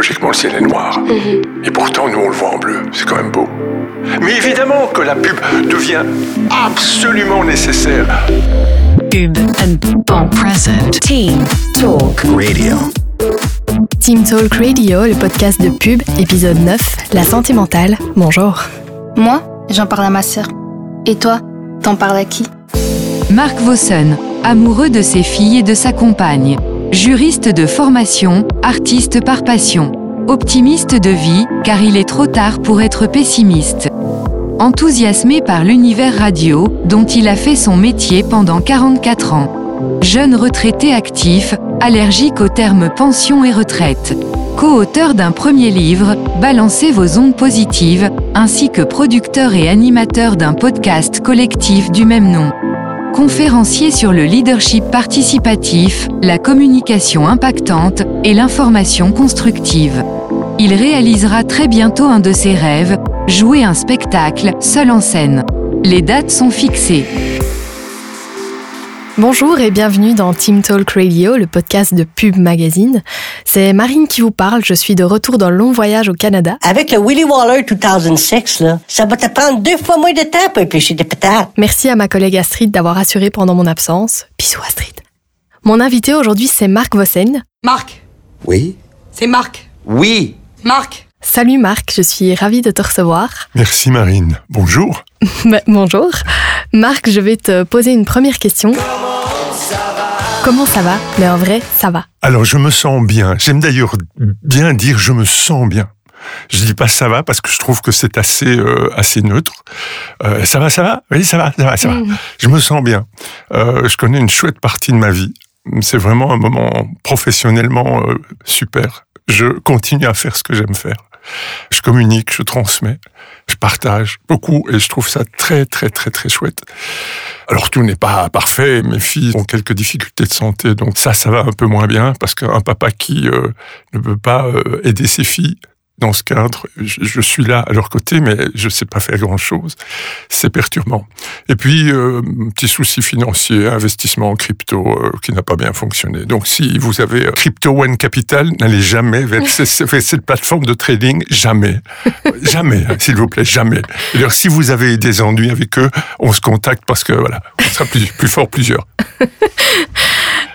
logiquement le ciel est noir. Et pourtant, nous, on le voit en bleu. C'est quand même beau. Mais évidemment que la pub devient absolument nécessaire. Pub and present. Team Talk Radio. Team Talk Radio, le podcast de pub, épisode 9, la santé mentale. Bonjour. Moi, j'en parle à ma sœur. Et toi, t'en parles à qui? Marc Vossen, amoureux de ses filles et de sa compagne. Juriste de formation, artiste par passion. Optimiste de vie, car il est trop tard pour être pessimiste. Enthousiasmé par l'univers radio, dont il a fait son métier pendant 44 ans. Jeune retraité actif, allergique aux termes pension et retraite. Co-auteur d'un premier livre, Balancez vos ondes positives, ainsi que producteur et animateur d'un podcast collectif du même nom. Conférencier sur le leadership participatif, la communication impactante et l'information constructive. Il réalisera très bientôt un de ses rêves, jouer un spectacle seul en scène. Les dates sont fixées. Bonjour et bienvenue dans Team Talk Radio, le podcast de Pub Magazine. C'est Marine qui vous parle, je suis de retour dans le long voyage au Canada. Avec le Willy Waller 2006, là, ça va te prendre deux fois moins de temps pour éplucher des patates. Merci à ma collègue Astrid d'avoir assuré pendant mon absence. Bisous Astrid. Mon invité aujourd'hui c'est Marc Vossen. Marc, Oui? c'est Marc. Oui! Marc, Salut Marc, je suis ravie de te recevoir. Merci Marine. Bonjour. Bah, bonjour. Marc, je vais te poser une première question. Comment ça va? Mais en vrai, ça va. Alors, je me sens bien. J'aime d'ailleurs bien dire je me sens bien. Je dis pas ça va parce que je trouve que c'est assez euh, assez neutre. Euh, ça va, ça va, oui, ça va, ça va, ça va. Je me sens bien. Euh, je connais une chouette partie de ma vie. C'est vraiment un moment professionnellement euh, super. Je continue à faire ce que j'aime faire. Je communique, je transmets, je partage beaucoup et je trouve ça très très très très chouette. Alors tout n'est pas parfait, mes filles ont quelques difficultés de santé, donc ça, ça va un peu moins bien parce qu'un papa qui euh, ne peut pas euh, aider ses filles dans ce cadre, je, je suis là à leur côté, mais je sais pas faire grand-chose. C'est perturbant. Et puis, euh, petit souci financier, investissement en crypto euh, qui n'a pas bien fonctionné. Donc, si vous avez euh, Crypto One Capital, n'allez jamais vers, ce- vers cette plateforme de trading, jamais. jamais, hein, s'il vous plaît, jamais. Alors, si vous avez des ennuis avec eux, on se contacte parce que, voilà, on sera plus, plus fort plusieurs.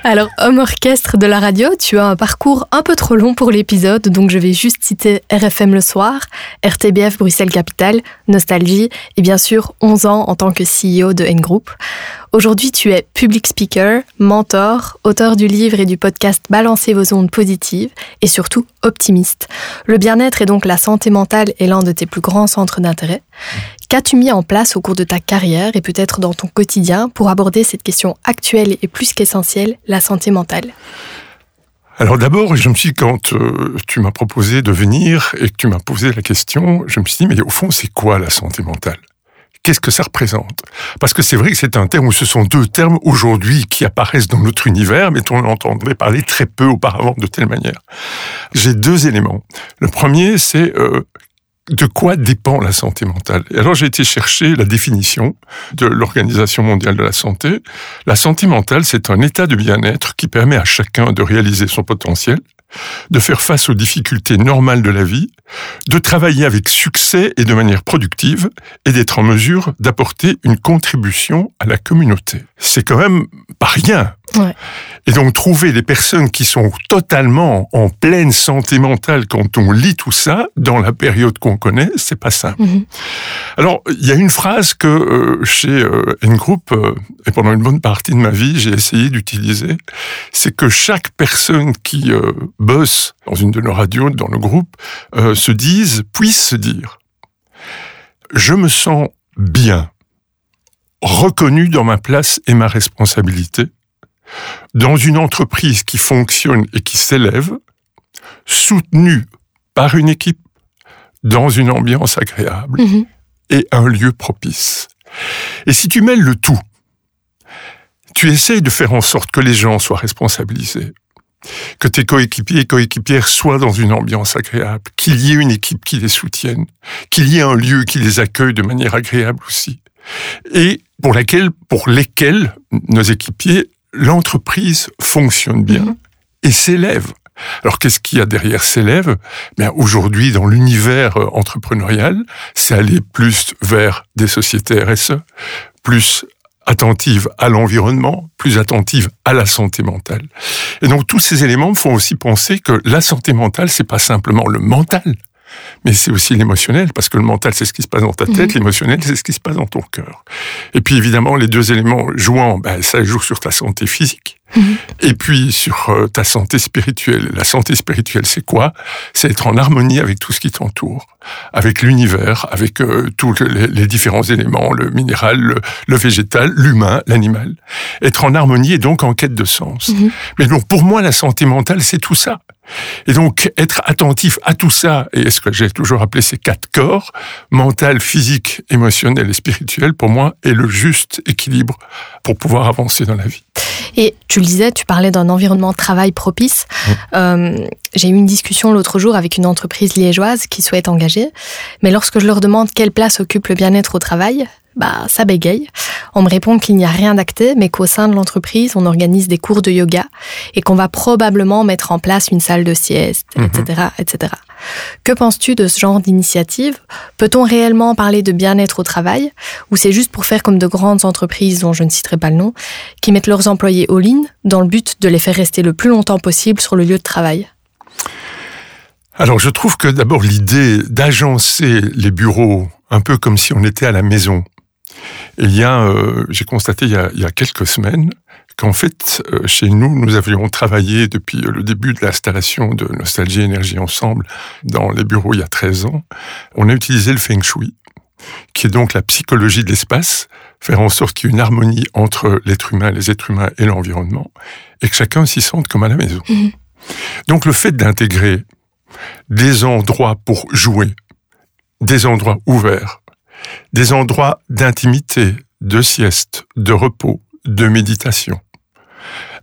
Alors, homme orchestre de la radio, tu as un parcours un peu trop long pour l'épisode, donc je vais juste citer RFM le soir, RTBF Bruxelles Capitale, Nostalgie et bien sûr 11 ans en tant que CEO de N-Group. Aujourd'hui, tu es public speaker, mentor, auteur du livre et du podcast Balancez vos ondes positives et surtout optimiste. Le bien-être et donc la santé mentale est l'un de tes plus grands centres d'intérêt. Qu'as-tu mis en place au cours de ta carrière et peut-être dans ton quotidien pour aborder cette question actuelle et plus qu'essentielle, la santé mentale? Alors d'abord, je me suis quand euh, tu m'as proposé de venir et que tu m'as posé la question, je me suis dit, mais au fond, c'est quoi la santé mentale? Qu'est-ce que ça représente? Parce que c'est vrai que c'est un terme où ce sont deux termes aujourd'hui qui apparaissent dans notre univers, mais on entendrait parler très peu auparavant de telle manière. J'ai deux éléments. Le premier, c'est euh, de quoi dépend la santé mentale? Et alors j'ai été chercher la définition de l'Organisation mondiale de la santé. La santé mentale, c'est un état de bien-être qui permet à chacun de réaliser son potentiel, de faire face aux difficultés normales de la vie, de travailler avec succès et de manière productive, et d'être en mesure d'apporter une contribution à la communauté. C'est quand même pas rien. Ouais. Et donc trouver des personnes qui sont totalement en pleine santé mentale quand on lit tout ça, dans la période qu'on connaît, c'est pas simple. Mhm. Alors, il y a une phrase que euh, chez euh, N-Group, euh, et pendant une bonne partie de ma vie, j'ai essayé d'utiliser, c'est que chaque personne qui euh, bosse dans une de nos radios, dans le groupe, euh, se dise, puisse se dire, je me sens bien, reconnu dans ma place et ma responsabilité, dans une entreprise qui fonctionne et qui s'élève, soutenu par une équipe, dans une ambiance agréable Mhm. et un lieu propice. Et si tu mêles le tout, tu essayes de faire en sorte que les gens soient responsabilisés, que tes coéquipiers et coéquipières soient dans une ambiance agréable, qu'il y ait une équipe qui les soutienne, qu'il y ait un lieu qui les accueille de manière agréable aussi, et pour laquelle, pour lesquels nos équipiers, l'entreprise fonctionne bien Mhm. et s'élève. Alors qu'est-ce qu'il y a derrière s'élève? Bien aujourd'hui, dans l'univers euh, entrepreneurial, c'est aller plus vers des sociétés RSE, plus attentive à l'environnement, plus attentive à la santé mentale. Et donc tous ces éléments font aussi penser que la santé mentale, c'est pas simplement le mental, mais c'est aussi l'émotionnel, parce que le mental, c'est ce qui se passe dans ta tête, Mhm. l'émotionnel, c'est ce qui se passe dans ton cœur. Et puis évidemment, les deux éléments jouant, ben, ça joue sur ta santé physique, Mhm. et puis sur euh, ta santé spirituelle. La santé spirituelle, c'est quoi? C'est être en harmonie avec tout ce qui t'entoure, avec l'univers, avec euh, tous les, les différents éléments, le minéral, le, le végétal, l'humain, l'animal. Être en harmonie et donc en quête de sens. Mhm. Mais donc pour moi, la santé mentale, c'est tout ça. Et donc, être attentif à tout ça, et ce que j'ai toujours appelé ces quatre corps, mental, physique, émotionnel et spirituel, pour moi, est le juste équilibre pour pouvoir avancer dans la vie. Et tu le disais, tu parlais d'un environnement de travail propice. Euh, J'ai eu une discussion l'autre jour avec une entreprise liégeoise qui souhaite engager, mais lorsque je leur demande quelle place occupe le bien-être au travail, bah ça bégaye. On me répond qu'il n'y a rien d'acté, mais qu'au sein de l'entreprise, on organise des cours de yoga et qu'on va probablement mettre en place une salle de sieste, Mhm. etc., etc. Que penses-tu de ce genre d'initiative? Peut-on réellement parler de bien-être au travail? Ou c'est juste pour faire comme de grandes entreprises dont je ne citerai pas le nom, qui mettent leurs employés all-in dans le but de les faire rester le plus longtemps possible sur le lieu de travail? Alors, je trouve que d'abord, l'idée d'agencer les bureaux un peu comme si on était à la maison. Il y a, euh, j'ai constaté il y a, il y a quelques semaines qu'en fait, euh, chez nous, nous avions travaillé depuis le début de l'installation de Nostalgie Énergie Ensemble dans les bureaux il y a 13 ans. On a utilisé le Feng Shui, qui est donc la psychologie de l'espace, faire en sorte qu'il y ait une harmonie entre l'être humain, les êtres humains et l'environnement, et que chacun s'y sente comme à la maison. Mhm. Donc le fait d'intégrer des endroits pour jouer, des endroits ouverts, des endroits d'intimité, de sieste, de repos, de méditation,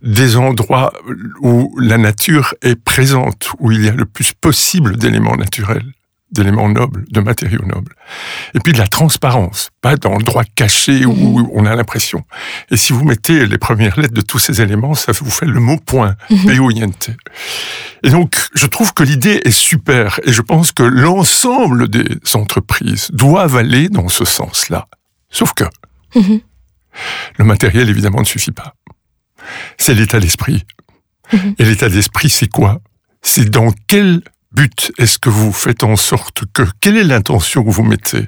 des endroits où la nature est présente, où il y a le plus possible d'éléments naturels, d'éléments nobles, de matériaux nobles. Et puis de la transparence, pas dans le droit caché où on a l'impression. Et si vous mettez les premières lettres de tous ces éléments, ça vous fait le mot point, P-O-I-N-T. Et donc, je trouve que l'idée est super et je pense que l'ensemble des entreprises doivent aller dans ce sens-là. Sauf que Mhm. le matériel, évidemment, ne suffit pas. C'est l'état d'esprit. Mhm. Et l'état d'esprit, c'est quoi? C'est dans quel but est-ce que vous faites en sorte que... Quelle est l'intention que vous mettez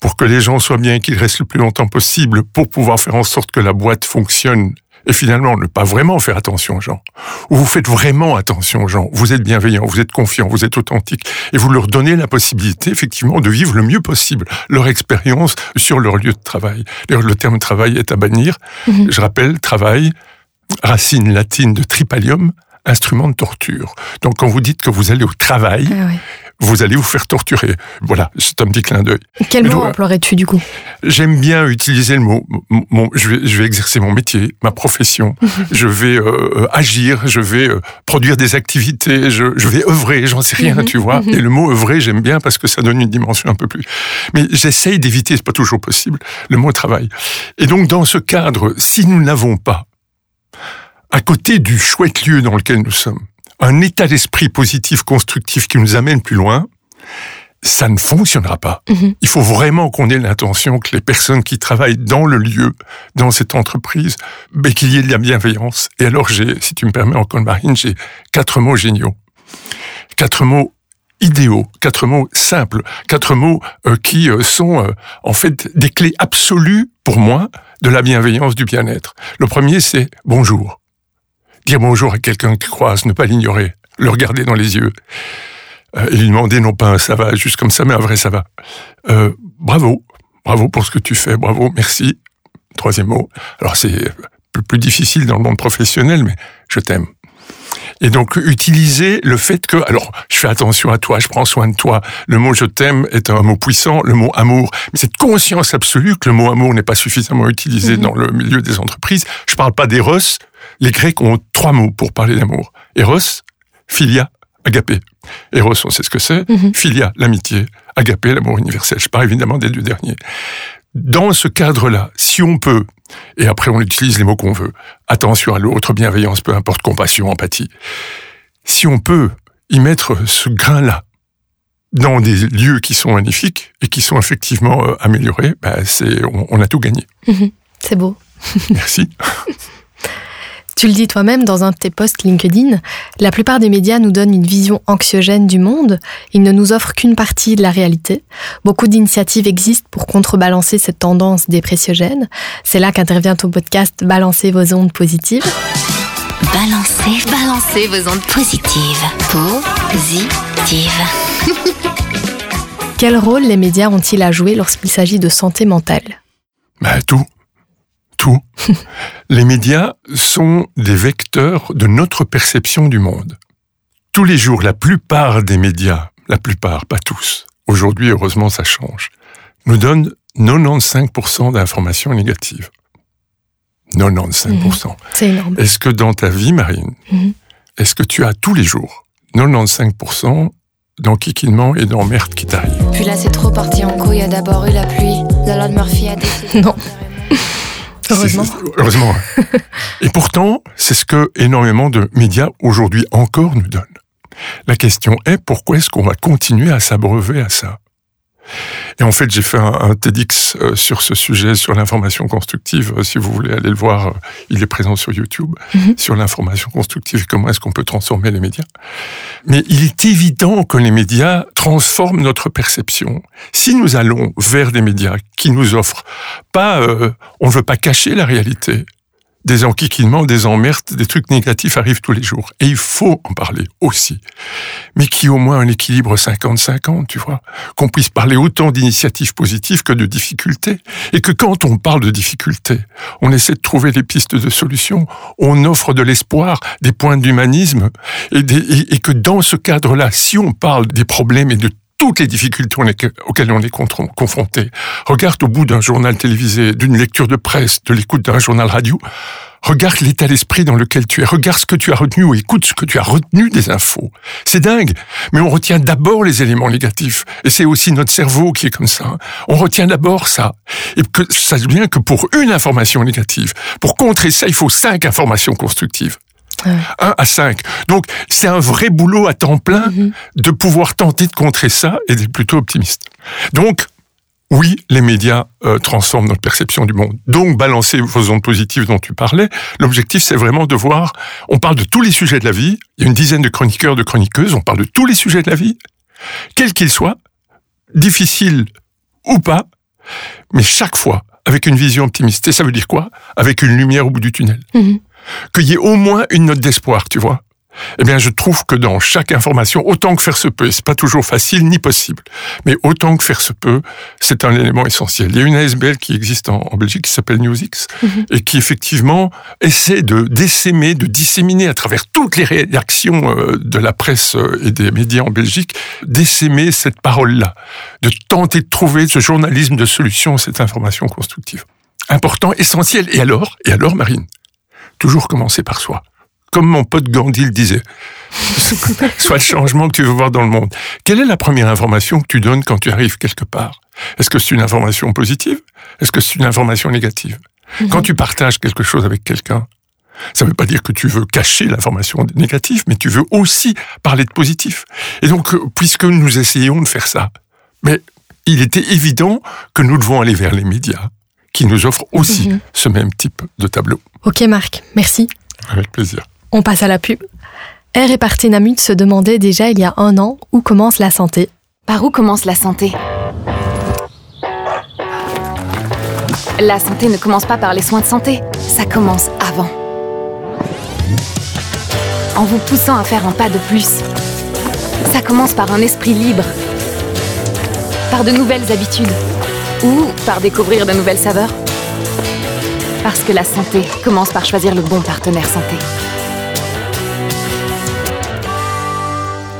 pour que les gens soient bien, qu'ils restent le plus longtemps possible, pour pouvoir faire en sorte que la boîte fonctionne et finalement ne pas vraiment faire attention aux gens? Ou vous faites vraiment attention aux gens, vous êtes bienveillant, vous êtes confiant, vous êtes authentique, et vous leur donnez la possibilité effectivement de vivre le mieux possible leur expérience sur leur lieu de travail. D'ailleurs, le terme travail est à bannir. Mhm. Je rappelle, travail, racine latine de tripalium, instrument de torture. Donc quand vous dites que vous allez au travail, Ah vous allez vous faire torturer. Voilà, c'est un petit clin d'œil. Quel Mais mot donc, emploierais-tu du coup? J'aime bien utiliser le mot. mon- je, vais, je vais exercer mon métier, ma profession. je vais euh, agir, je vais euh, produire des activités, je, je vais œuvrer, j'en sais rien, Mhm, tu vois. mhm. Et le mot œuvrer, j'aime bien parce que ça donne une dimension un peu plus. Mais j'essaye d'éviter, c'est pas toujours possible, le mot travail. Et donc, dans ce cadre, si nous n'avons pas, à côté du chouette lieu dans lequel nous sommes, un état d'esprit positif, constructif qui nous amène plus loin, ça ne fonctionnera pas. Mhm. Il faut vraiment qu'on ait l'intention que les personnes qui travaillent dans le lieu, dans cette entreprise, ben, qu'il y ait de la bienveillance. Et alors, j'ai, si tu me permets encore, Marine, j'ai quatre mots géniaux. Quatre mots idéaux, quatre mots simples, quatre mots euh, qui euh, sont euh, en fait des clés absolues pour moi de la bienveillance du bien-être. Le premier, c'est bonjour. Dire bonjour à quelqu'un qui croise, ne pas l'ignorer, le regarder dans les yeux euh, et lui demander non pas un ça va juste comme ça, mais un vrai ça va. Euh, bravo, bravo pour ce que tu fais, bravo, merci. Troisième mot. Alors c'est plus, plus difficile dans le monde professionnel, mais je t'aime. Et donc utiliser le fait que, alors je fais attention à toi, je prends soin de toi. Le mot je t'aime est un mot puissant, le mot amour, mais cette conscience absolue que le mot amour n'est pas suffisamment utilisé dans le milieu des entreprises. Je parle pas d'Eros. Les Grecs ont trois mots pour parler d'amour. Eros, philia, agapé. Eros, on sait ce que c'est. Mhm. Philia, l'amitié. Agapé, l'amour universel. Je parle évidemment des deux derniers. Dans ce cadre-là, si on peut, et après on utilise les mots qu'on veut, attention à l'autre, bienveillance, peu importe, compassion, empathie, si on peut y mettre ce grain-là dans des lieux qui sont magnifiques et qui sont effectivement euh, améliorés, bah, c'est, on, on a tout gagné. C'est beau. Merci. Tu le dis toi-même dans un de tes posts LinkedIn, la plupart des médias nous donnent une vision anxiogène du monde, ils ne nous offrent qu'une partie de la réalité. Beaucoup d'initiatives existent pour contrebalancer cette tendance dépressiogène. C'est là qu'intervient ton podcast Balancer vos ondes positives. Balancez, balancez vos ondes positives. Positives. Quel rôle les médias ont-ils à jouer lorsqu'il s'agit de santé mentale? Bah, tout. Tout. Les médias sont des vecteurs de notre perception du monde. Tous les jours, la plupart des médias, la plupart, pas tous, aujourd'hui, heureusement, ça change, nous donnent 95% d'informations négatives. 95%. C'est énorme. Est-ce que dans ta vie, Marine, Mhm. est-ce que tu as tous les jours 95% d'enquiquinement et d'emmerde qui t'arrivent? Puis là, c'est trop parti en couille. Il y a d'abord eu la pluie. La loi de Murphy a décidé. Non. Heureusement. Et pourtant, c'est ce que énormément de médias aujourd'hui encore nous donnent. La question est pourquoi est-ce qu'on va continuer à s'abreuver à ça? Et en fait, j'ai fait un, un TEDx euh, sur ce sujet, sur l'information constructive. Euh, Si vous voulez aller le voir, euh, il est présent sur YouTube, Mhm. sur l'information constructive et comment est-ce qu'on peut transformer les médias. Mais il est évident que les médias transforment notre perception. Si nous allons vers des médias qui nous offrent pas, euh, on ne veut pas cacher la réalité. Des enquiquinements, des emmerdes, des trucs négatifs arrivent tous les jours. Et il faut en parler aussi. Mais qui au moins un équilibre 50-50, tu vois. Qu'on puisse parler autant d'initiatives positives que de difficultés. Et que quand on parle de difficultés, on essaie de trouver des pistes de solutions. On offre de l'espoir, des points d'humanisme. Et- et que dans ce cadre-là, si on parle des problèmes et de toutes les difficultés auxquelles on est confronté. Regarde au bout d'un journal télévisé, d'une lecture de presse, de l'écoute d'un journal radio. Regarde l'état d'esprit dans lequel tu es. Regarde ce que tu as retenu ou écoute ce que tu as retenu des infos. C'est dingue. Mais on retient d'abord les éléments négatifs. Et c'est aussi notre cerveau qui est comme ça. On retient d'abord ça. Et que, sache bien que pour une information négative, pour contrer ça, il faut cinq informations constructives. Ouais. 1 à 5. Donc, c'est un vrai boulot à temps plein de pouvoir tenter de contrer ça et d'être plutôt optimiste. Donc, oui, les médias euh, transforment notre perception du monde. Donc, balancer vos ondes positives dont tu parlais, l'objectif, c'est vraiment de voir, on parle de tous les sujets de la vie, il y a une dizaine de chroniqueurs, de chroniqueuses, on parle de tous les sujets de la vie, quels qu'ils soient, difficiles ou pas, mais chaque fois avec une vision optimiste. Et ça veut dire quoi? Avec une lumière au bout du tunnel Mhm. Qu'il y ait au moins une note d'espoir, tu vois. Eh bien, je trouve que dans chaque information, autant que faire se peut, et c'est pas toujours facile ni possible, mais autant que faire se peut, c'est un élément essentiel. Il y a une ASBL qui existe en, en Belgique qui s'appelle NewsX et qui effectivement essaie de décémer, de disséminer à travers toutes les réactions euh, de la presse euh, et des médias en Belgique, décémer cette parole-là, de tenter de trouver ce journalisme de solution, cette information constructive. Important, essentiel. Et alors, et alors, Marine, toujours commencer par soi. Comme mon pote Gandhi le disait. Soit le changement que tu veux voir dans le monde. Quelle est la première information que tu donnes quand tu arrives quelque part? Est-ce que c'est une information positive? Est-ce que c'est une information négative? Quand tu partages quelque chose avec quelqu'un, ça ne veut pas dire que tu veux cacher l'information négative, mais tu veux aussi parler de positif. Et donc, euh, puisque nous essayons de faire ça, mais il était évident que nous devons aller vers les médias qui nous offrent aussi Mhm. ce même type de tableau. Ok Marc, merci. Avec plaisir. On passe à la pub. R et Partenamut se demandaient déjà il y a un an où commence la santé. Par où commence la santé? La santé ne commence pas par les soins de santé, ça commence avant. En vous poussant à faire un pas de plus. Ça commence par un esprit libre, par de nouvelles habitudes, ou par découvrir de nouvelles saveurs? Parce que la santé commence par choisir le bon partenaire santé.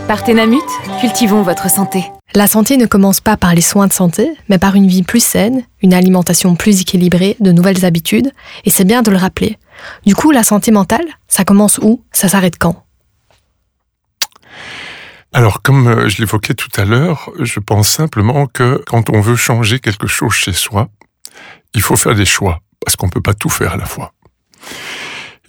Partenamut, cultivons votre santé. La santé ne commence pas par les soins de santé, mais par une vie plus saine, une alimentation plus équilibrée, de nouvelles habitudes, et c'est bien de le rappeler. Du coup, la santé mentale, ça commence où? Ça s'arrête quand? Alors, comme euh, je l'évoquais tout à l'heure, je pense simplement que quand on veut changer quelque chose chez soi, il faut faire des choix, parce qu'on ne peut pas tout faire à la fois.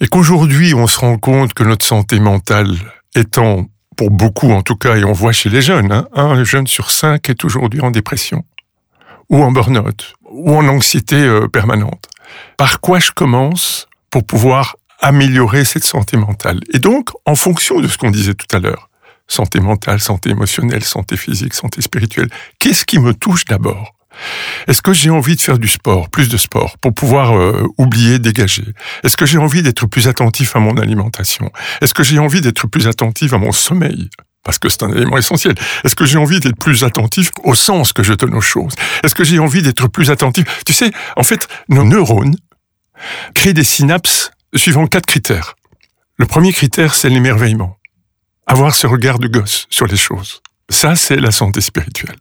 Et qu'aujourd'hui, on se rend compte que notre santé mentale étant, pour beaucoup en tout cas, et on voit chez les jeunes, hein, un jeune sur cinq est aujourd'hui en dépression, ou en burn-out, ou en anxiété euh, permanente. Par quoi je commence pour pouvoir améliorer cette santé mentale? Et donc, en fonction de ce qu'on disait tout à l'heure, santé mentale, santé émotionnelle, santé physique, santé spirituelle, qu'est-ce qui me touche d'abord? Est-ce que j'ai envie de faire du sport, plus de sport, pour pouvoir euh, oublier, dégager? Est-ce que j'ai envie d'être plus attentif à mon alimentation? Est-ce que j'ai envie d'être plus attentif à mon sommeil? Parce que c'est un élément essentiel. Est-ce que j'ai envie d'être plus attentif au sens que je donne aux choses? Est-ce que j'ai envie d'être plus attentif? Tu sais, en fait, nos neurones créent des synapses suivant quatre critères. Le premier critère, c'est l'émerveillement. Avoir ce regard de gosse sur les choses. Ça, c'est la santé spirituelle.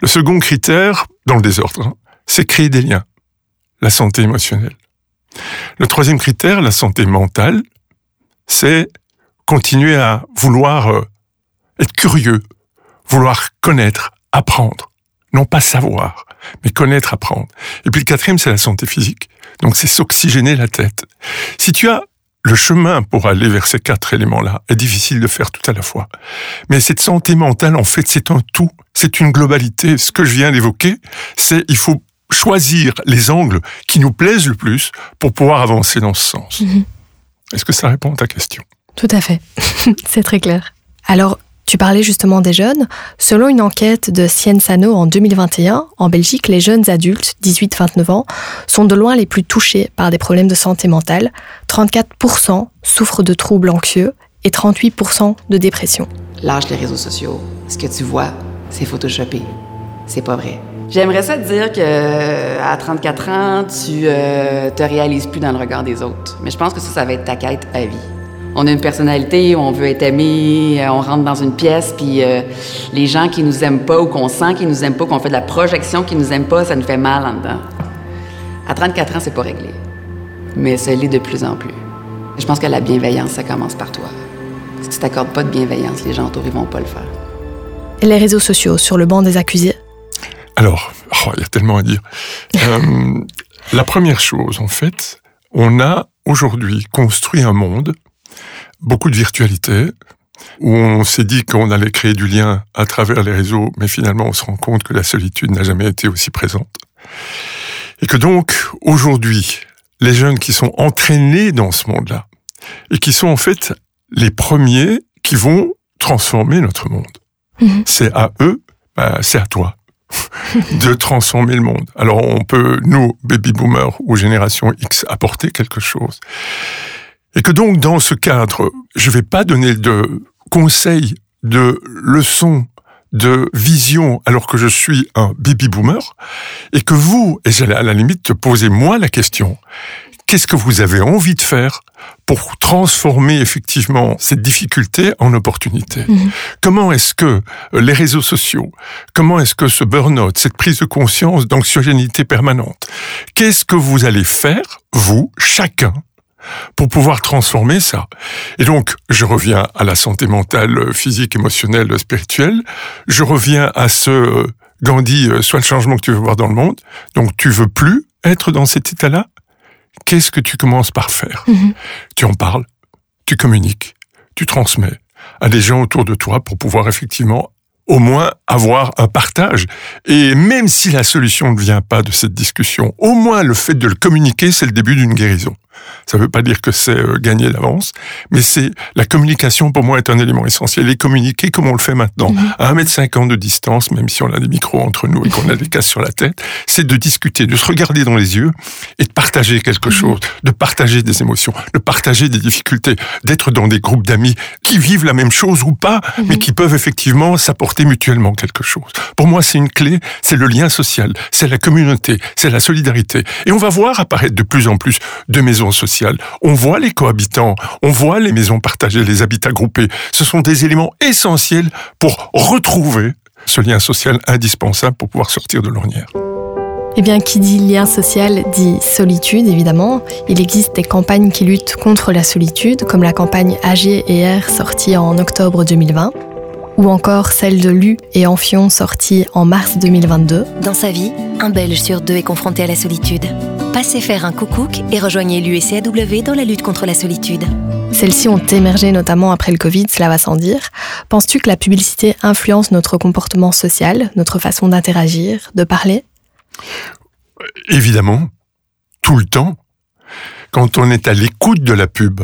Le second critère, dans le désordre, hein, c'est créer des liens, la santé émotionnelle. Le troisième critère, la santé mentale, c'est continuer à vouloir euh, être curieux, vouloir connaître, apprendre. Non pas savoir, mais connaître, apprendre. Et puis le quatrième, c'est la santé physique. Donc c'est s'oxygéner la tête. Si tu as le chemin pour aller vers ces quatre éléments-là est difficile de faire tout à la fois. Mais cette santé mentale, en fait, c'est un tout, c'est une globalité. Ce que je viens d'évoquer, c'est il faut choisir les angles qui nous plaisent le plus pour pouvoir avancer dans ce sens. Mhm. Est-ce que ça répond à ta question? Tout à fait, c'est très clair. Alors, tu parlais justement des jeunes. Selon une enquête de Sciensano en 2021, en Belgique, les jeunes adultes, 18-29 ans, sont de loin les plus touchés par des problèmes de santé mentale. 34% souffrent de troubles anxieux et 38% de dépression. Lâche les réseaux sociaux. Ce que tu vois, c'est photoshopé. C'est pas vrai. J'aimerais ça te dire que à 34 ans, tu euh, te réalises plus dans le regard des autres. Mais je pense que ça, ça va être ta quête à vie on a une personnalité, on veut être aimé, euh, on rentre dans une pièce, puis euh, les gens qui nous aiment pas ou qu'on sent qu'ils nous aiment pas, qu'on fait de la projection qu'ils nous aiment pas, ça nous fait mal en dedans. À 34 ans, c'est pas réglé. Mais ça l'est de plus en plus. Je pense que la bienveillance, ça commence par toi. Si tu t'accordes pas de bienveillance, les gens autour, ils vont pas le faire. Et les réseaux sociaux sur le banc des accusés? Alors, oh, il y a tellement à dire. Euh, la première chose, en fait, on a aujourd'hui construit un monde beaucoup de virtualité, où on s'est dit qu'on allait créer du lien à travers les réseaux, mais finalement on se rend compte que la solitude n'a jamais été aussi présente. Et que donc, aujourd'hui, les jeunes qui sont entraînés dans ce monde-là, et qui sont en fait les premiers qui vont transformer notre monde. Mhm. C'est à eux, bah, c'est à toi, de transformer le monde. Alors on peut, nous, baby boomers ou génération X, apporter quelque chose. Et que donc, dans ce cadre, je ne vais pas donner de conseils, de leçons, de vision, alors que je suis un baby boomer, et que vous, et j'allais à la limite te poser moi la question, qu'est-ce que vous avez envie de faire pour transformer effectivement cette difficulté en opportunité? Mhm. Comment est-ce que les réseaux sociaux, comment est-ce que ce burn-out, cette prise de conscience d'anxiogénité permanente, qu'est-ce que vous allez faire, vous, chacun, pour pouvoir transformer ça. Et donc, je reviens à la santé mentale, physique, émotionnelle, spirituelle. Je reviens à ce euh, Gandhi, euh, soit le changement que tu veux voir dans le monde. Donc, tu veux plus être dans cet état-là? Qu'est-ce que tu commences par faire? Mhm. Tu en parles, tu communiques, tu transmets à des gens autour de toi pour pouvoir effectivement au moins avoir un partage. Et même si la solution ne vient pas de cette discussion, au moins le fait de le communiquer, c'est le début d'une guérison. Ça ne veut pas dire que c'est euh, gagner d'avance, mais c'est la communication pour moi est un élément essentiel. Et communiquer comme on le fait maintenant, mhm. à 1m50 de distance, même si on a des micros entre nous et qu'on a des casses sur la tête, c'est de discuter, de se regarder dans les yeux et de partager quelque mhm. chose, de partager des émotions, de partager des difficultés, d'être dans des groupes d'amis qui vivent la même chose ou pas, mhm. mais qui peuvent effectivement s'apporter mutuellement quelque chose. Pour moi, c'est une clé, c'est le lien social, c'est la communauté, c'est la solidarité. Et on va voir apparaître de plus en plus de maisons On voit les cohabitants, on voit les maisons partagées, les habitats groupés. Ce sont des éléments essentiels pour retrouver ce lien social indispensable pour pouvoir sortir de l'ornière. Eh bien, qui dit lien social dit solitude, évidemment. Il existe des campagnes qui luttent contre la solitude, comme la campagne AG et R sortie en octobre 2020 ou encore celle de Lu et Enfion sortie en mars 2022. Dans sa vie, un Belge sur deux est confronté à la solitude. passez faire un coucou et rejoignez l'USCAW dans la lutte contre la solitude. Celles-ci ont émergé notamment après le Covid, cela va sans dire. Penses-tu que la publicité influence notre comportement social, notre façon d'interagir, de parler? Évidemment, tout le temps, quand on est à l'écoute de la pub,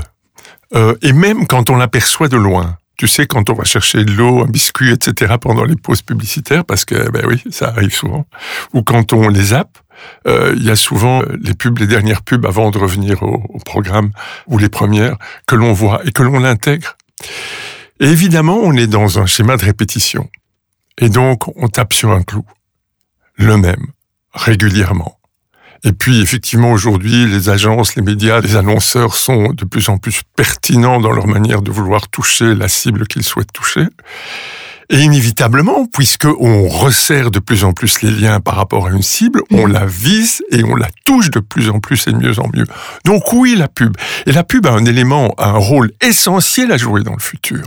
euh, et même quand on l'aperçoit de loin. Tu sais, quand on va chercher de l'eau, un biscuit, etc., pendant les pauses publicitaires, parce que, ben oui, ça arrive souvent, ou quand on les zappe, euh, il y a souvent les pubs, les dernières pubs avant de revenir au, au programme, ou les premières, que l'on voit et que l'on l'intègre. Et évidemment, on est dans un schéma de répétition. Et donc, on tape sur un clou. Le même, régulièrement. Et puis, effectivement, aujourd'hui, les agences, les médias, les annonceurs sont de plus en plus pertinents dans leur manière de vouloir toucher la cible qu'ils souhaitent toucher. Et inévitablement, puisque on resserre de plus en plus les liens par rapport à une cible, on la vise et on la touche de plus en plus et de mieux en mieux. Donc oui, la pub. Et la pub a un élément, a un rôle essentiel à jouer dans le futur.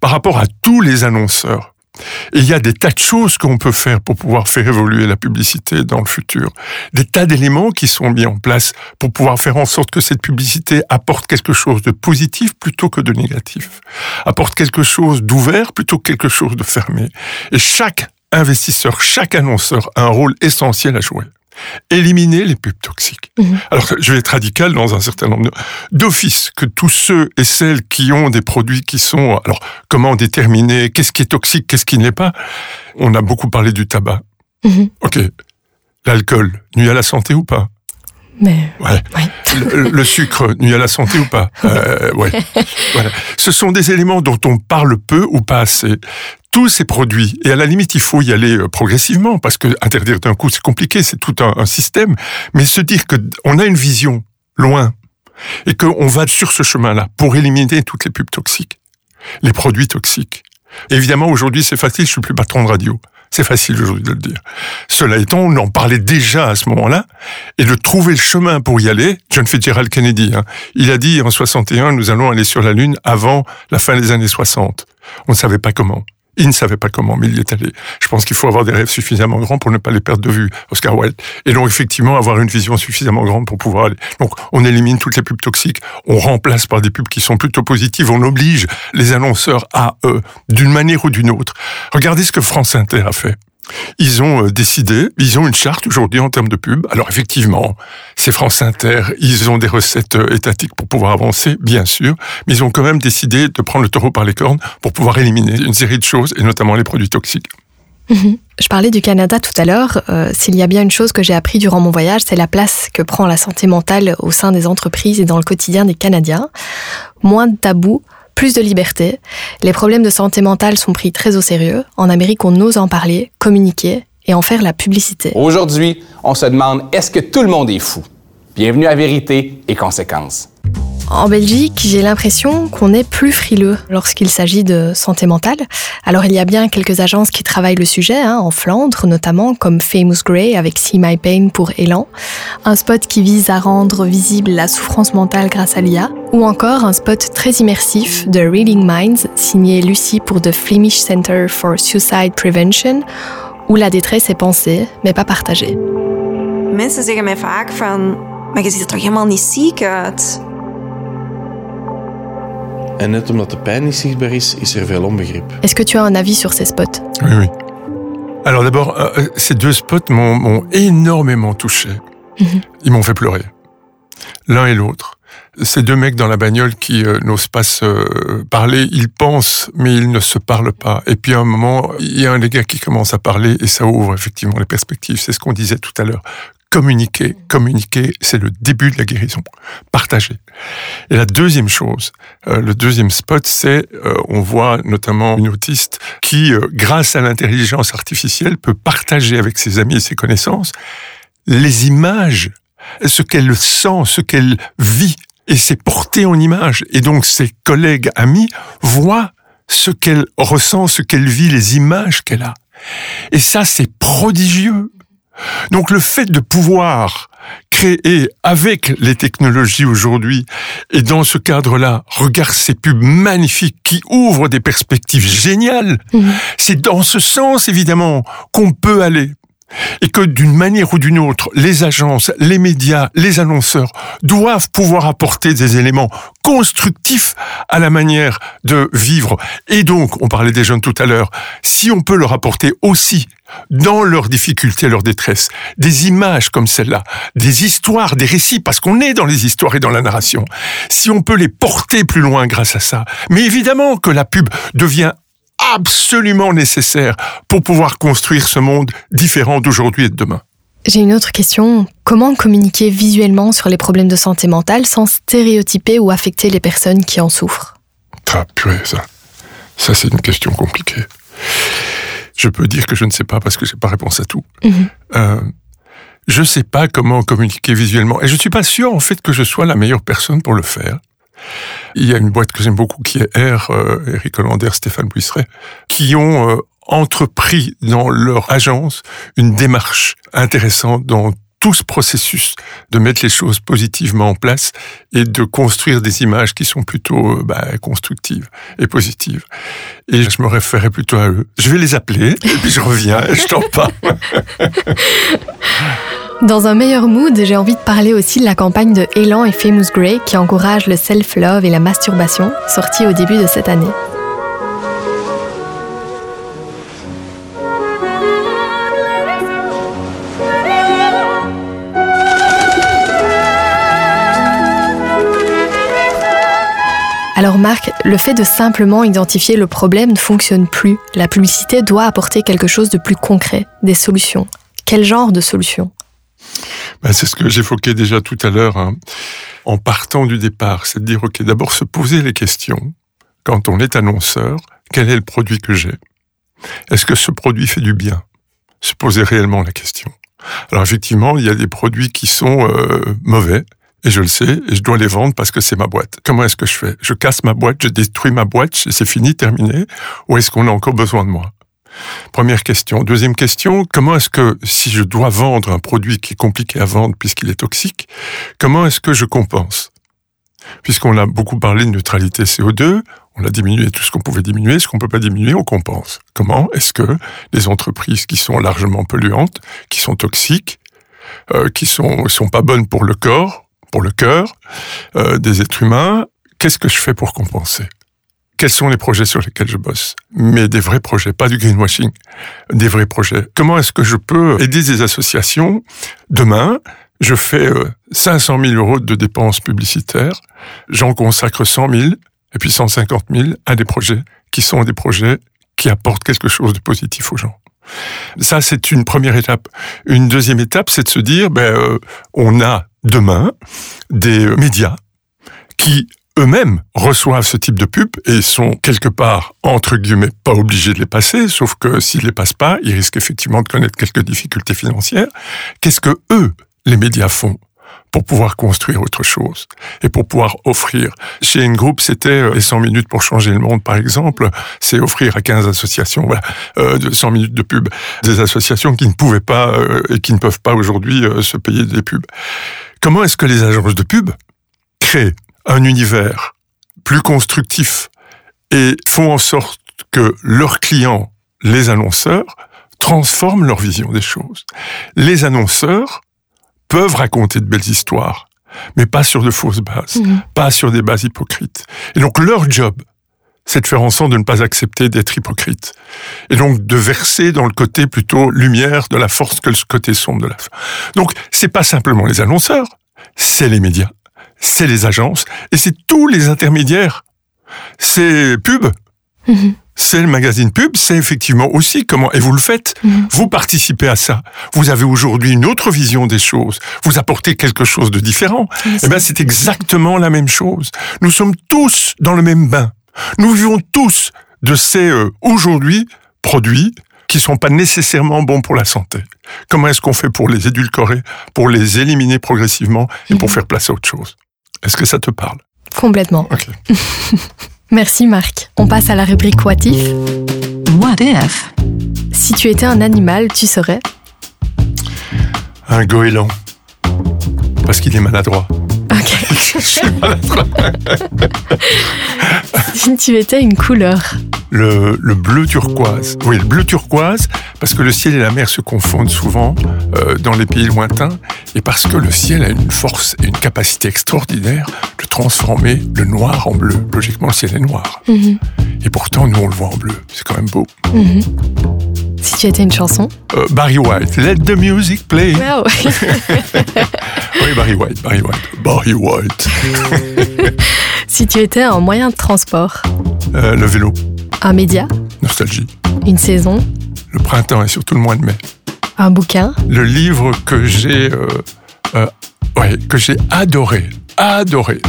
Par rapport à tous les annonceurs. Il y a des tas de choses qu'on peut faire pour pouvoir faire évoluer la publicité dans le futur. Des tas d'éléments qui sont mis en place pour pouvoir faire en sorte que cette publicité apporte quelque chose de positif plutôt que de négatif. Apporte quelque chose d'ouvert plutôt que quelque chose de fermé. Et chaque investisseur, chaque annonceur a un rôle essentiel à jouer éliminer les pubs toxiques. Mhm. Alors, je vais être radical dans un certain nombre d'office que tous ceux et celles qui ont des produits qui sont, alors, comment déterminer qu'est-ce qui est toxique, qu'est-ce qui ne l'est pas On a beaucoup parlé du tabac. Mhm. Ok. L'alcool, nuit à la santé ou pas? Mais Ouais. Le, le sucre nuit à la santé ou pas? Euh, Ouais. Voilà. Ce sont des éléments dont on parle peu ou pas assez. Tous ces produits, et à la limite, il faut y aller euh, progressivement, parce que interdire d'un coup, c'est compliqué, c'est tout un, un système. Mais se dire que on a une vision loin et qu'on va sur ce chemin-là pour éliminer toutes les pubs toxiques, les produits toxiques. Évidemment, aujourd'hui, c'est facile, je suis plus patron de radio. C'est facile aujourd'hui de le dire. Cela étant, on en parlait déjà à ce moment-là, et de trouver le chemin pour y aller. John Fitzgerald Kennedy, hein, il a dit en 61, nous allons aller sur la Lune avant la fin des années 60. On ne savait pas comment. Il ne savait pas comment, mais il y est allé. Je pense qu'il faut avoir des rêves suffisamment grands pour ne pas les perdre de vue, Oscar Wilde. Et donc, effectivement, avoir une vision suffisamment grande pour pouvoir aller. Donc, on élimine toutes les pubs toxiques, on remplace par des pubs qui sont plutôt positives, on oblige les annonceurs à, euh, d'une manière ou d'une autre. Regardez ce que France Inter a fait. Ils ont euh, décidé, ils ont une charte aujourd'hui en termes de pub. Alors effectivement, c'est France Inter, ils ont des recettes euh, étatiques pour pouvoir avancer, bien sûr, mais ils ont quand même décidé de prendre le taureau par les cornes pour pouvoir éliminer une série de choses, et notamment les produits toxiques. Mhm. Je parlais du Canada tout à l'heure. Euh, S'il y a bien une chose que j'ai appris durant mon voyage, c'est la place que prend la santé mentale au sein des entreprises et dans le quotidien des Canadiens. Moins de tabous, plus de liberté. Les problèmes de santé mentale sont pris très au sérieux. En Amérique, on ose en parler, communiquer et en faire la publicité. Aujourd'hui, on se demande est-ce que tout le monde est fou? Bienvenue à Vérité et Conséquences. En Belgique, j'ai l'impression qu'on est plus frileux lorsqu'il s'agit de santé mentale. Alors il y a bien quelques agences qui travaillent le sujet, hein, en Flandre notamment, comme Famous Grey avec See My Pain pour Elan, un spot qui vise à rendre visible la souffrance mentale grâce à l'IA, ou encore un spot très immersif de Reading Minds signé Lucie pour The Flemish Center for Suicide Prevention, où la détresse est pensée mais pas partagée. Mensen zeggen mij vaak van, maar je ziet er toch helemaal niet? En net omdat de pijn niet zichtbaar is, is er veel onbegrip. Est-ce que tu as un avis sur ces spots? Oui, oui. Alors d'abord, euh, ces deux spots m'ont énormément touché. Mhm. Ils m'ont fait pleurer. L'un et l'autre. Ces deux mecs dans la bagnole qui euh, n'osent pas se euh, parler, ils pensent, mais ils ne se parlent pas. Et puis à un moment, il y a un des gars qui commence à parler et ça ouvre effectivement les perspectives. C'est ce qu'on disait tout à l'heure. Communiquer, communiquer, c'est le début de la guérison. Partager. Et la deuxième chose, euh, le deuxième spot, c'est euh, on voit notamment une autiste qui, euh, grâce à l'intelligence artificielle, peut partager avec ses amis et ses connaissances les images, ce qu'elle sent, ce qu'elle vit, et c'est porté en image. Et donc ses collègues amis voient ce qu'elle ressent, ce qu'elle vit, les images qu'elle a. Et ça, c'est prodigieux. Donc le fait de pouvoir créer avec les technologies aujourd'hui et dans ce cadre-là, regarde ces pubs magnifiques qui ouvrent des perspectives géniales. C'est dans ce sens évidemment qu'on peut aller. et que d'une manière ou d'une autre, les agences, les médias, les annonceurs doivent pouvoir apporter des éléments constructifs à la manière de vivre. Et donc, on parlait des jeunes tout à l'heure, si on peut leur apporter aussi dans leurs difficultés, leur détresse, des images comme celle-là, des histoires, des récits, parce qu'on est dans les histoires et dans la narration, si on peut les porter plus loin grâce à ça, mais évidemment que la pub devient absolument nécessaire pour pouvoir construire ce monde différent d'aujourd'hui et de demain. J'ai une autre question. Comment communiquer visuellement sur les problèmes de santé mentale sans stéréotyper ou affecter les personnes qui en souffrent? Ah, purée, ça. Ça, c'est une question compliquée. Je peux dire que je ne sais pas parce que j'ai pas réponse à tout. Mhm. Euh, je sais pas comment communiquer visuellement. Et je suis pas sûr, en fait, que je sois la meilleure personne pour le faire. Il y a une boîte que j'aime beaucoup qui est R, euh, Eric Hollander, Stéphane Buisseret, qui ont euh, entrepris dans leur agence une démarche intéressante dans tout ce processus de mettre les choses positivement en place et de construire des images qui sont plutôt euh, bah, constructives et positives. Et je me référais plutôt à eux. Je vais les appeler et puis je reviens et je t'en parle. Dans un meilleur mood, j'ai envie de parler aussi de la campagne de Elan et Famous Grey qui encourage le self-love et la masturbation, sortie au début de cette année. Alors Marc, le fait de simplement identifier le problème ne fonctionne plus. La publicité doit apporter quelque chose de plus concret, des solutions. Quel genre de solutions? Ben, c'est ce que j'évoquais déjà tout à l'heure, hein. en partant du départ, c'est de dire, OK, d'abord se poser les questions, quand on est annonceur, quel est le produit que j'ai? Est-ce que ce produit fait du bien? Se poser réellement la question. Alors effectivement, il y a des produits qui sont euh, mauvais, et je le sais, et je dois les vendre parce que c'est ma boîte. Comment est-ce que je fais? Je casse ma boîte, je détruis ma boîte, c'est fini, terminé, ou est-ce qu'on a encore besoin de moi? Première question. Deuxième question, comment est-ce que si je dois vendre un produit qui est compliqué à vendre puisqu'il est toxique, comment est-ce que je compense? Puisqu'on a beaucoup parlé de neutralité CO2, on a diminué tout ce qu'on pouvait diminuer, ce qu'on peut pas diminuer, on compense. Comment est-ce que les entreprises qui sont largement polluantes, qui sont toxiques, euh, qui sont sont pas bonnes pour le corps, pour le cœur euh, des êtres humains, qu'est-ce que je fais pour compenser? Quels sont les projets sur lesquels je bosse? Mais des vrais projets, pas du greenwashing, des vrais projets. Comment est-ce que je peux aider des associations? Demain, je fais euh, 500 000 euros de dépenses publicitaires, j'en consacre 100 000 et puis 150 000 à des projets qui sont des projets qui apportent quelque chose de positif aux gens. Ça, c'est une première étape. Une deuxième étape, c'est de se dire, ben, euh, on a demain des médias qui eux-mêmes reçoivent ce type de pub et sont quelque part, entre guillemets, pas obligés de les passer, sauf que s'ils les passent pas, ils risquent effectivement de connaître quelques difficultés financières. Qu'est-ce que eux, les médias, font pour pouvoir construire autre chose et pour pouvoir offrir? Chez une groupe, c'était euh, les 100 minutes pour changer le monde, par exemple. C'est offrir à 15 associations, voilà, euh, de 100 minutes de pub. Des associations qui ne pouvaient pas euh, et qui ne peuvent pas aujourd'hui euh, se payer des pubs. Comment est-ce que les agences de pub créent un univers plus constructif et font en sorte que leurs clients, les annonceurs, transforment leur vision des choses? Les annonceurs peuvent raconter de belles histoires, mais pas sur de fausses bases, Mhm. pas sur des bases hypocrites. Et donc leur job, c'est de faire en sorte de ne pas accepter d'être hypocrite. Et donc de verser dans le côté plutôt lumière de la force que le côté sombre de la fin. Donc c'est pas simplement les annonceurs, c'est les médias, c'est les agences, et c'est tous les intermédiaires. C'est pub, Mhm. c'est le magazine pub, c'est effectivement aussi comment, et vous le faites, vous participez à ça. Vous avez aujourd'hui une autre vision des choses. Vous apportez quelque chose de différent. Eh ben, c'est exactement la même chose. Nous sommes tous dans le même bain. Nous vivons tous de ces, euh, aujourd'hui, produits qui sont pas nécessairement bons pour la santé. Comment est-ce qu'on fait pour les édulcorer, pour les éliminer progressivement et pour faire place à autre chose? Est-ce que ça te parle? Complètement. Merci Marc. On passe à la rubrique What If. What if? Si tu étais un animal, tu serais? Un goéland. Parce qu'il est maladroit. Ok. Je suis maladroit. Si tu étais une couleur. Le, le bleu turquoise. Oui, le bleu turquoise, parce que le ciel et la mer se confondent souvent euh, dans les pays lointains, et parce que le ciel a une force et une capacité extraordinaire de transformer le noir en bleu. Logiquement, le ciel est noir. Mhm. Et pourtant, nous, on le voit en bleu. C'est quand même beau. Mhm. Si tu étais une chanson Euh, Barry White, Let the music play. Wow. Oui, Barry White, Barry White, Barry White. Si tu étais un moyen de transport, Euh, le vélo, un média, nostalgie. une saison, Le printemps et surtout le mois de mai. un bouquin, Le livre que j'ai, euh, euh, ouais, que j'ai adoré, adoré.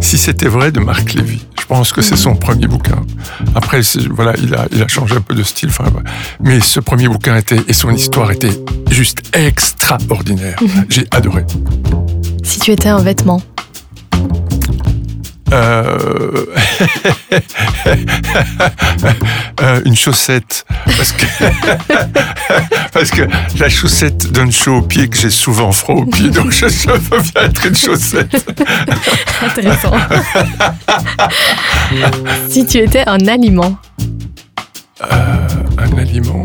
Si c'était vrai de Marc Lévy. Je pense que c'est son premier bouquin. Après, voilà, il a, il a changé un peu de style. Enfin, mais ce premier bouquin était et son histoire était juste extraordinaire. Mhm. J'ai adoré. si tu étais un vêtement, Euh, euh, une chaussette. Parce que parce que la chaussette donne chaud aux pieds que j'ai souvent froid aux pieds donc je, je veux bien être une chaussette. Intéressant. si tu étais un aliment, un aliment.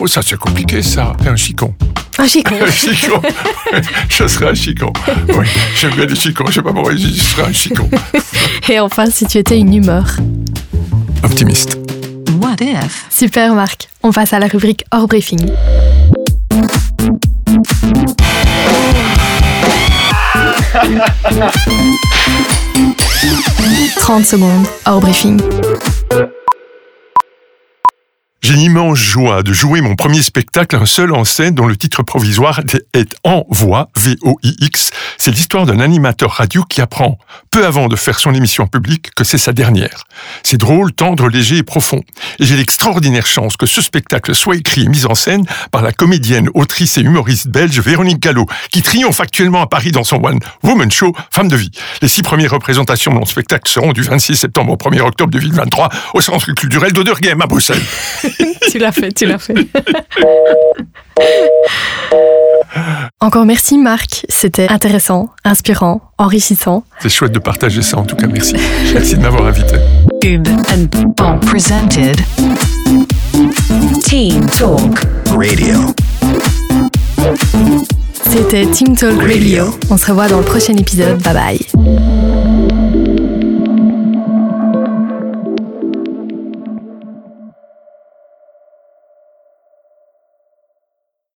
Oh ça c'est compliqué ça. Un chicon un chicon. un chicon je serais un chicon oui j'aime bien les chicons je sais pas pourquoi je serais un chicon Et enfin, si tu étais une humeur. optimiste What if? Super Marc, on passe à la rubrique hors briefing. « 30 secondes, hors briefing. J'ai immense joie de jouer mon premier spectacle, un seul en scène, dont le titre provisoire est En Voix, V-O-I-X. C'est l'histoire d'un animateur radio qui apprend, peu avant de faire son émission publique, que c'est sa dernière. C'est drôle, tendre, léger et profond. Et j'ai l'extraordinaire chance que ce spectacle soit écrit et mis en scène par la comédienne, autrice et humoriste belge Véronique Gallo, qui triomphe actuellement à Paris dans son One Woman Show, Femme de vie. Les six premières représentations de mon spectacle seront du 26 septembre au 1er octobre 2023 au Centre culturel d'Oderghem à Bruxelles. tu l'as fait, tu l'as fait. Encore merci Marc, c'était intéressant, inspirant, enrichissant. C'est chouette de partager ça en tout cas, merci. Merci de m'avoir invité. Cube and Bon presented. Team Talk Radio. C'était Team Talk Radio. On se revoit dans le prochain épisode. Bye bye.